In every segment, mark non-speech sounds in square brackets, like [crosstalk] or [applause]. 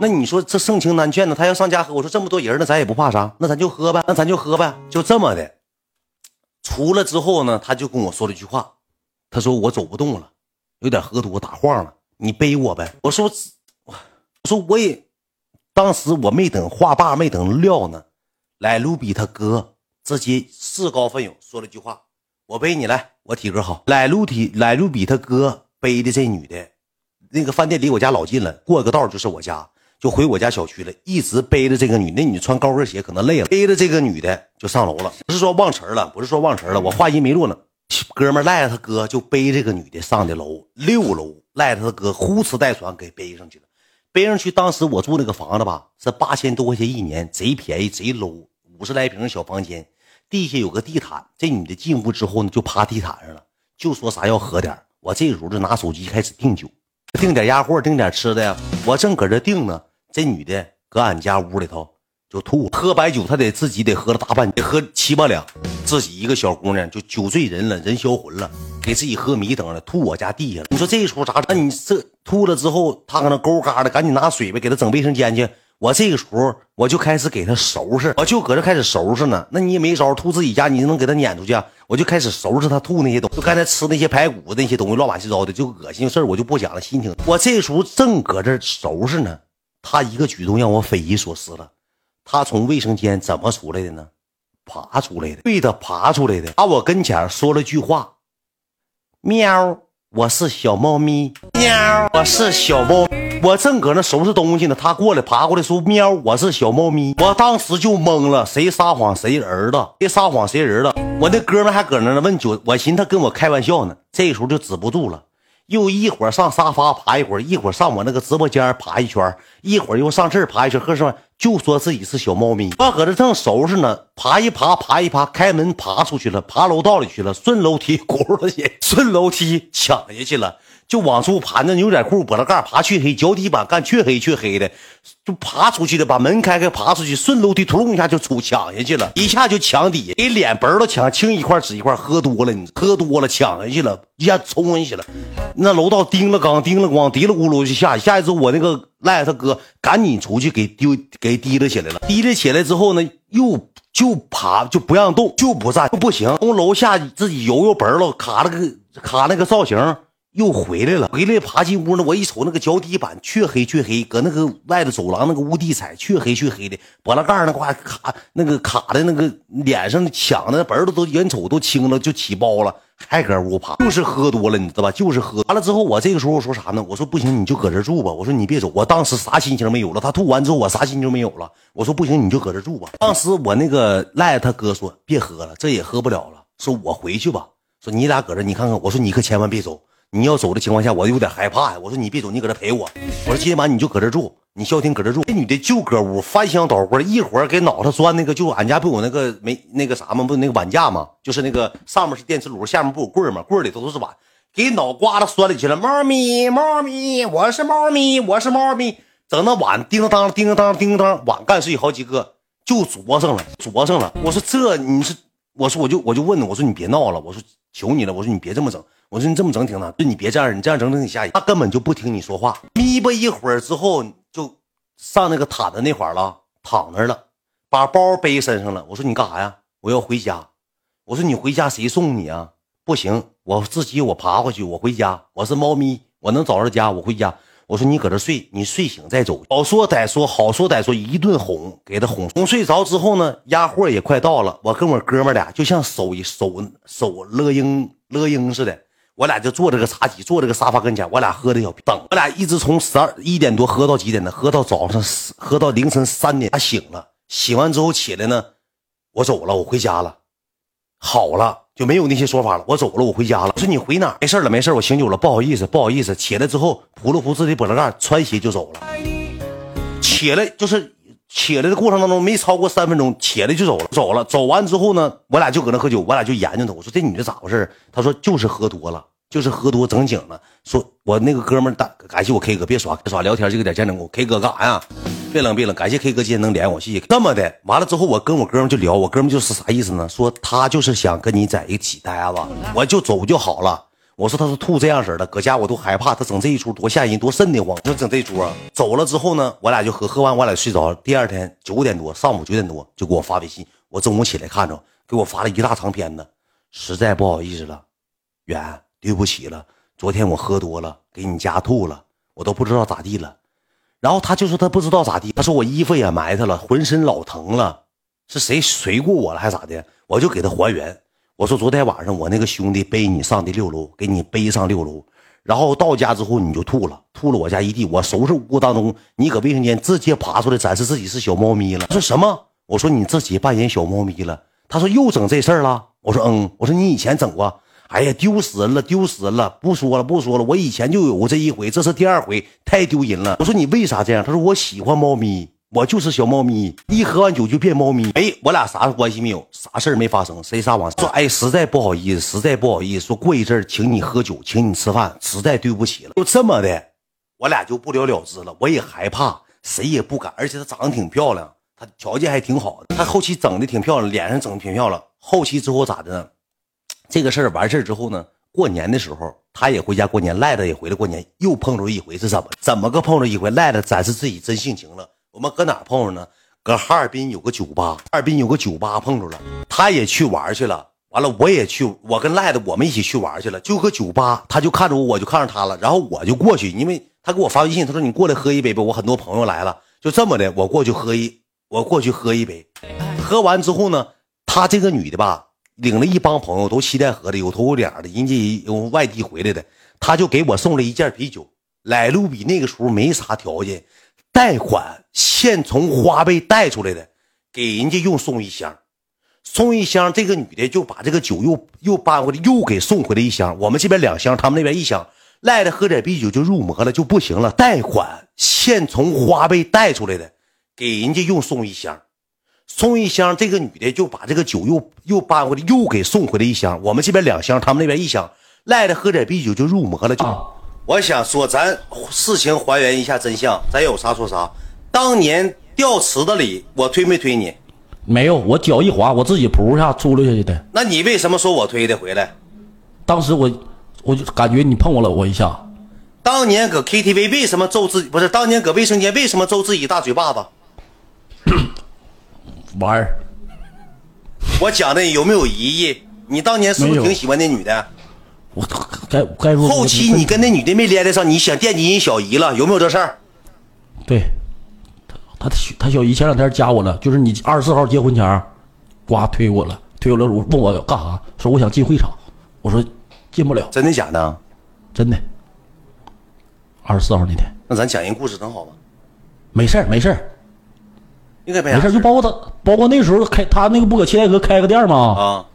那你说这盛情难劝呢？他要上家喝，我说这么多人呢，咱也不怕啥，那咱就喝呗，那咱就喝呗，就这么的。出了之后呢，他就跟我说了一句话，他说我走不动了，有点喝多打晃了，你背我呗。我说我我说我也，当时我没等话罢，没等撂呢，来卢比他哥直接自告奋勇说了句话，我背你来，我体格好。来卢体来卢比他哥背的这女的。那个饭店离我家老近了，过个道就是我家，就回我家小区了。一直背着这个女，那女穿高跟鞋可能累了，背着这个女的就上楼了。不是说忘词了，不是说忘词了，我话音没落呢，哥们赖着他哥就背这个女的上的楼，六楼赖着他哥呼哧带喘给背上去了。背上去，当时我住那个房子吧，是八千多块钱一年，贼便宜，贼 low，五十来平小房间，地下有个地毯。这女的进屋之后呢，就趴地毯上了，就说啥要喝点我这时候就拿手机开始订酒。订点鸭货，订点吃的呀。我正搁这订呢，这女的搁俺家屋里头就吐。喝白酒，她得自己得喝了大半，得喝七八两。自己一个小姑娘就酒醉人了，人销魂了，给自己喝迷瞪了，吐我家地下了。你说这一出咋整？那你这吐了之后，她搁那勾嘎的，赶紧拿水呗，给她整卫生间去。我这个时候我就开始给他收拾，我就搁这开始收拾呢。那你也没招，吐自己家，你能给他撵出去？我就开始收拾他吐那些东西，就刚才吃那些排骨那些东西，乱七八糟的，就恶心事儿，我就不讲了。心情，我这时候正搁这收拾呢，他一个举动让我匪夷所思了。他从卫生间怎么出来的呢？爬出来的，对的，爬出来的，把我跟前说了句话：“喵，我是小猫咪。”喵，我是小猫。我正搁那收拾东西呢，他过来爬过来说：“喵，我是小猫咪。”我当时就懵了，谁撒谎谁儿子？别撒谎谁儿子？我那哥们还搁那呢问酒，我寻思他跟我开玩笑呢。这时候就止不住了，又一会儿上沙发爬一会儿，一会儿上我那个直播间爬一圈，一会儿又上这儿爬一圈，喝什么？就说自己是小猫咪。他搁这正收拾呢，爬一爬，爬一爬，开门爬出去了，爬楼道里去了，顺楼梯轱辘去，顺楼梯抢下去了。就往出爬，那牛仔裤脖子盖爬黢黑，脚底板干黢黑黢黑的，就爬出去的，把门开开，爬出去，顺楼梯，突隆一下就出抢下去了，一下就墙底下，给脸嘣都抢，青一块紫一块，喝多了，你喝多了抢下去了，一下冲下去了，那楼道叮了刚，叮了咣，嘀了咕噜就下，下一次，我那个赖他哥赶紧出去给丢给提了起来了，提了起来之后呢，又就爬就不让动，就不站，就不行，从楼下自己游游嘣了，卡了个卡那个造型。又回来了，回来爬进屋呢。我一瞅那个脚底板黢黑黢黑，搁那个外头走廊那个屋地踩黢黑黢黑的，脖子盖那块卡那个卡的那个脸上抢的本儿都都眼瞅都青了，就起包了，还搁屋爬，就是喝多了，你知道吧？就是喝完了之后，我这个时候说啥呢？我说不行，你就搁这住吧。我说你别走，我当时啥心情没有了。他吐完之后，我啥心情没有了。我说不行，你就搁这住吧。当时我那个赖他哥说别喝了，这也喝不了了。说我回去吧。说你俩搁这，你看看。我说你可千万别走。你要走的情况下，我有点害怕呀。我说你别走，你搁这陪我。我说今晚你就搁这住，你消停搁这住。这女的就搁屋翻箱倒柜，一会儿给脑袋钻那个，就俺家不有那个没那个啥吗？不那个碗架吗？就是那个上面是电磁炉，下面不有柜吗？柜里头都是碗，给脑瓜子钻里去了。猫咪，猫咪，我是猫咪，我是猫咪。整那碗叮当叮当叮当，碗干碎好几个，就啄上了，啄上了。我说这你是，我说我就我就问我说你别闹了，我说求你了，我说你别这么整。我说你这么整挺难，就你别这样，你这样整整你下瘾。他根本就不听你说话，眯巴一会儿之后就上那个毯子那块了，躺那了，把包背身上了。我说你干啥呀？我要回家。我说你回家谁送你啊？不行，我自己我爬回去，我回家。我是猫咪，我能找着家，我回家。我说你搁这睡，你睡醒再走。好说歹说，好说歹说，一顿哄，给他哄哄睡着之后呢，压货也快到了。我跟我哥们俩就像守守守乐鹰乐鹰似的。我俩就坐这个茶几，坐这个沙发跟前，我俩喝的小等，我俩一直从十二一点多喝到几点呢？喝到早上，喝到凌晨三点。他醒了，醒完之后起来呢，我走了，我回家了，好了，就没有那些说法了。我走了，我回家了。我说你回哪？没事了，没事我醒酒了，不好意思，不好意思。起来之后，扑了扑自己脖子盖，穿鞋就走了。起来就是。起来的过程当中没超过三分钟，起来就走了。走了，走完之后呢，我俩就搁那喝酒，我俩就研究他。我说这女的咋回事？他说就是喝多了，就是喝多整醒了。说我那个哥们打感谢我 K 哥，别耍别耍聊天就给点见证我 K 哥干啥呀？别冷别冷，感谢 K 哥今天能连我，谢谢。这么的，完了之后我跟我哥们就聊，我哥们就是啥意思呢？说他就是想跟你在一起待着，我就走就好了。我说他是吐这样式的，搁家我都害怕，他整这一出多吓人，多瘆得慌。说整这出啊，走了之后呢，我俩就喝，喝完我俩睡着了。第二天九点多，上午九点多就给我发微信，我中午起来看着，给我发了一大长篇子，实在不好意思了，远对不起了，昨天我喝多了，给你家吐了，我都不知道咋地了。然后他就说他不知道咋地，他说我衣服也埋汰了，浑身老疼了，是谁随过我了还是咋的？我就给他还原。我说昨天晚上我那个兄弟背你上的六楼，给你背上六楼，然后到家之后你就吐了，吐了我家一地。我收拾无辜当中，你搁卫生间直接爬出来展示自己是小猫咪了。他说什么？我说你自己扮演小猫咪了。他说又整这事儿了。我说嗯。我说你以前整过？哎呀，丢死人了，丢死人了！不说了，不说了。我以前就有过这一回，这是第二回，太丢人了。我说你为啥这样？他说我喜欢猫咪。我就是小猫咪，一喝完酒就变猫咪。哎，我俩啥关系没有，啥事儿没发生，谁撒谎？说哎，实在不好意思，实在不好意思。说过一阵请你喝酒，请你吃饭，实在对不起了。就这么的，我俩就不了了之了。我也害怕，谁也不敢。而且她长得挺漂亮，她条件还挺好的。她后期整的挺漂亮，脸上整的挺漂亮。后期之后咋的呢？这个事儿完事儿之后呢？过年的时候，她也回家过年，赖的也回来过年，又碰着一回是怎么？怎么个碰着一回？赖的展示自己真性情了。我们搁哪碰着呢？搁哈尔滨有个酒吧，哈尔滨有个酒吧碰着了，他也去玩去了。完了，我也去，我跟赖子我们一起去玩去了。就搁酒吧，他就看着我，我就看着他了。然后我就过去，因为他给我发微信，他说你过来喝一杯吧，我很多朋友来了。就这么的，我过去喝一，我过去喝一杯。喝完之后呢，他这个女的吧，领了一帮朋友，都西戴河的，有头有脸的，人家有外地回来的，他就给我送了一件啤酒。来路比那个时候没啥条件。贷款现从花呗贷出来的，给人家又送一箱，送一箱，这个女的就把这个酒又又搬回来，又给送回来一箱。我们这边两箱，他们那边一箱，赖的喝点啤酒就入魔了，就不行了。贷款现从花呗贷出来的，给人家又送一箱，送一箱，这个女的就把这个酒又又搬回来，又给送回来一箱。我们这边两箱，他们那边一箱，赖的喝点啤酒就入魔了，就。我想说，咱事情还原一下真相，咱有啥说啥。当年掉池子里，我推没推你？没有，我脚一滑，我自己扑一下出溜下去的。那你为什么说我推的回来？当时我我就感觉你碰我了我一下。当年搁 KTV 为什么揍自己？不是当年搁卫生间为什么揍自己大嘴巴子？[coughs] 玩儿。我讲的有没有疑义？你当年是不是挺喜欢那女的？我该该说后期你跟那女的没连得上，你想惦记人小姨了，有没有这事儿？对，他他他小姨前两天加我了，就是你二十四号结婚前，呱推我了，推我了，问我干啥？说我想进会场，我说进不了。真的假的？真的。二十四号那天，那咱讲人故事能好吗？没事儿没事儿，应该没没事儿。就包括他，包括那时候开他那个不搁七台河开个店吗？啊。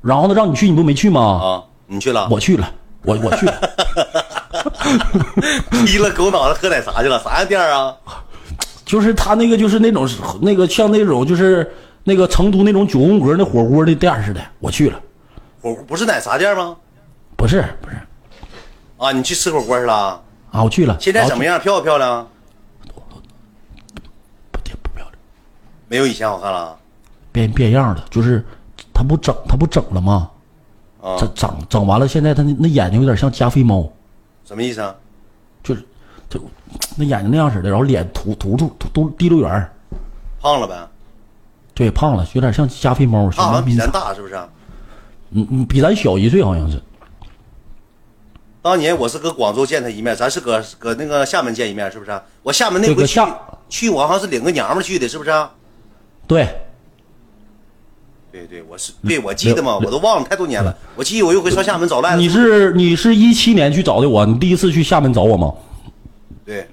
然后呢，让你去，你不没去吗？啊。你去了，我去了，我我去了，[laughs] 劈了狗脑袋喝奶茶去了？啥样店啊？就是他那个，就是那种那个像那种就是那个成都那种九宫格那火锅的店似的。我去了，火锅不是奶茶店吗？不是不是，啊，你去吃火锅去了？啊，我去了。现在怎么样？漂不漂亮？不不不漂亮，没有以前好看了。变变样了，就是他不整他不整了吗？这整整完了，现在他那那眼睛有点像加菲猫，什么意思啊？就是，就那眼睛那样似的，然后脸突突突突滴溜圆胖了呗？对，胖了，有点像加菲猫。好像比咱大是不是？嗯嗯，比咱小一岁好像是。当年我是搁广州见他一面，咱是搁搁那个厦门见一面，是不是？我厦门那回去去，我好像是领个娘们去的，是不是？对。对对，我是对，我记得嘛，我都忘了太多年了。我记得我有回上厦门找赖子。你是你是一七年去找的我，你第一次去厦门找我吗？对，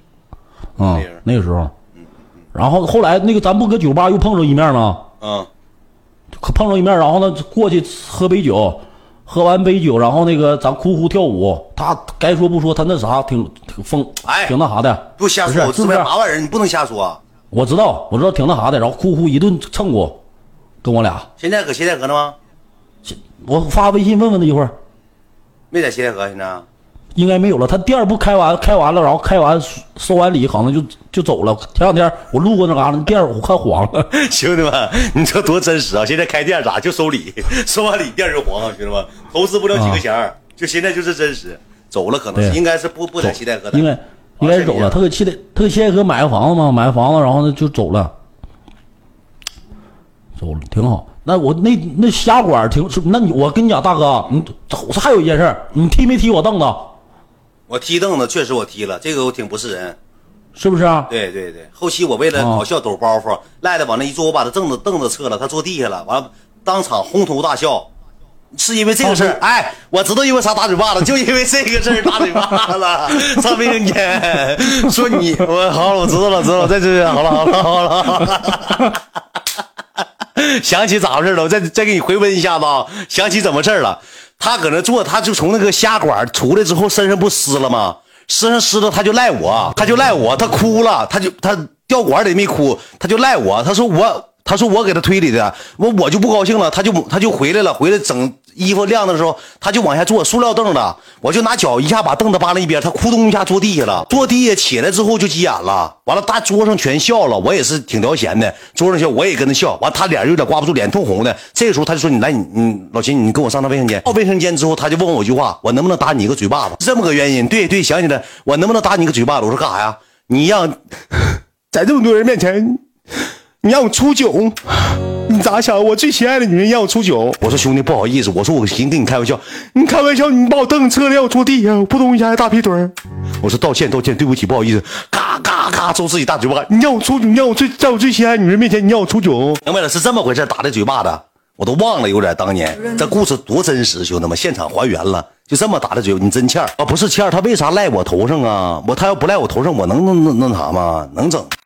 嗯，那个时候，然后后来那个咱不搁酒吧又碰着一面吗？嗯，可碰着一面，然后呢过去喝杯酒，喝完杯酒，然后那个咱哭哭跳舞，他该说不说，他那啥挺挺疯，哎，挺那啥的，不瞎说，是不是八万人你不能瞎说。我知道，我知道挺那啥的，然后哭哭一顿蹭过。跟我俩现在搁西戴河呢吗？我发微信问问他一会儿。没在西戴河现在？应该没有了。他店不开完，开完了，然后开完收完礼，可能就就走了。前两天我路过那嘎达，店我看黄了。[laughs] 兄弟们，你这多真实啊！现在开店咋就收礼？收完礼店就黄了，兄弟们，投资不了几个钱就现在就是真实，走了可能是应该是不不在西戴河的，应该应该是走了。他搁西戴他搁西戴河买个房子嘛，买个房子，然后呢就走了，走了挺好。那我那那虾馆挺是，那你我跟你讲，大哥，你还有一件事，你踢没踢我凳子？我踢凳子确实我踢了，这个我挺不是人。是不是啊？对对对，后期我为了搞笑抖包袱，赖的往那一坐，我把他凳子凳子撤了，他坐地下了，完了当场哄堂大笑，是因为这个事儿。哎，我知道因为啥打嘴巴子，就因为这个事儿打嘴巴子。上卫生间说你，我好了，我知道了，知道了，在这好了，好了，好了。好了 [laughs] 想起咋回事了，我再再给你回温一下子啊！想起怎么事了？他搁那坐，他就从那个虾馆出来之后，身上不湿了吗？身上湿了，他就赖我，他就赖我，他哭了，他就他掉管里没哭，他就赖我，他说我，他说我给他推理的，我我就不高兴了，他就他就回来了，回来整衣服晾的时候，他就往下坐，塑料凳子，我就拿脚一下把凳子扒拉一边，他咕咚一下坐地下了，坐地下起来之后就急眼了，完了大桌上全笑了，我也是挺聊闲的，桌上笑我也跟他笑，完他脸有点挂不住，脸通红的，这个时候他就说你来你你老秦你跟我上趟卫生间，到卫生间之后他就问我一句话，我能不能打你一个嘴巴子？是这么个原因，对对，想起来，我能不能打你一个嘴巴子？我说干啥呀？你让在这么多人面前。你让我出酒，你咋想？我最心爱的女人让我出酒。我说兄弟不好意思，我说我寻跟你开玩笑，你开玩笑，你把我凳子撤了，让我坐地下，我扑通一下大屁墩儿。我说道歉道歉，对不起，不好意思。嘎嘎嘎，抽自己大嘴巴，你让我出，你让我最在我最心爱的女人面前，你让我出酒。明白了，是这么回事，打的嘴巴子，我都忘了有点当年这故事多真实，兄弟们，现场还原了，就这么打的嘴，你真欠儿啊？不是欠儿，他为啥赖我头上啊？我他要不赖我头上，我能能能那啥吗？能整。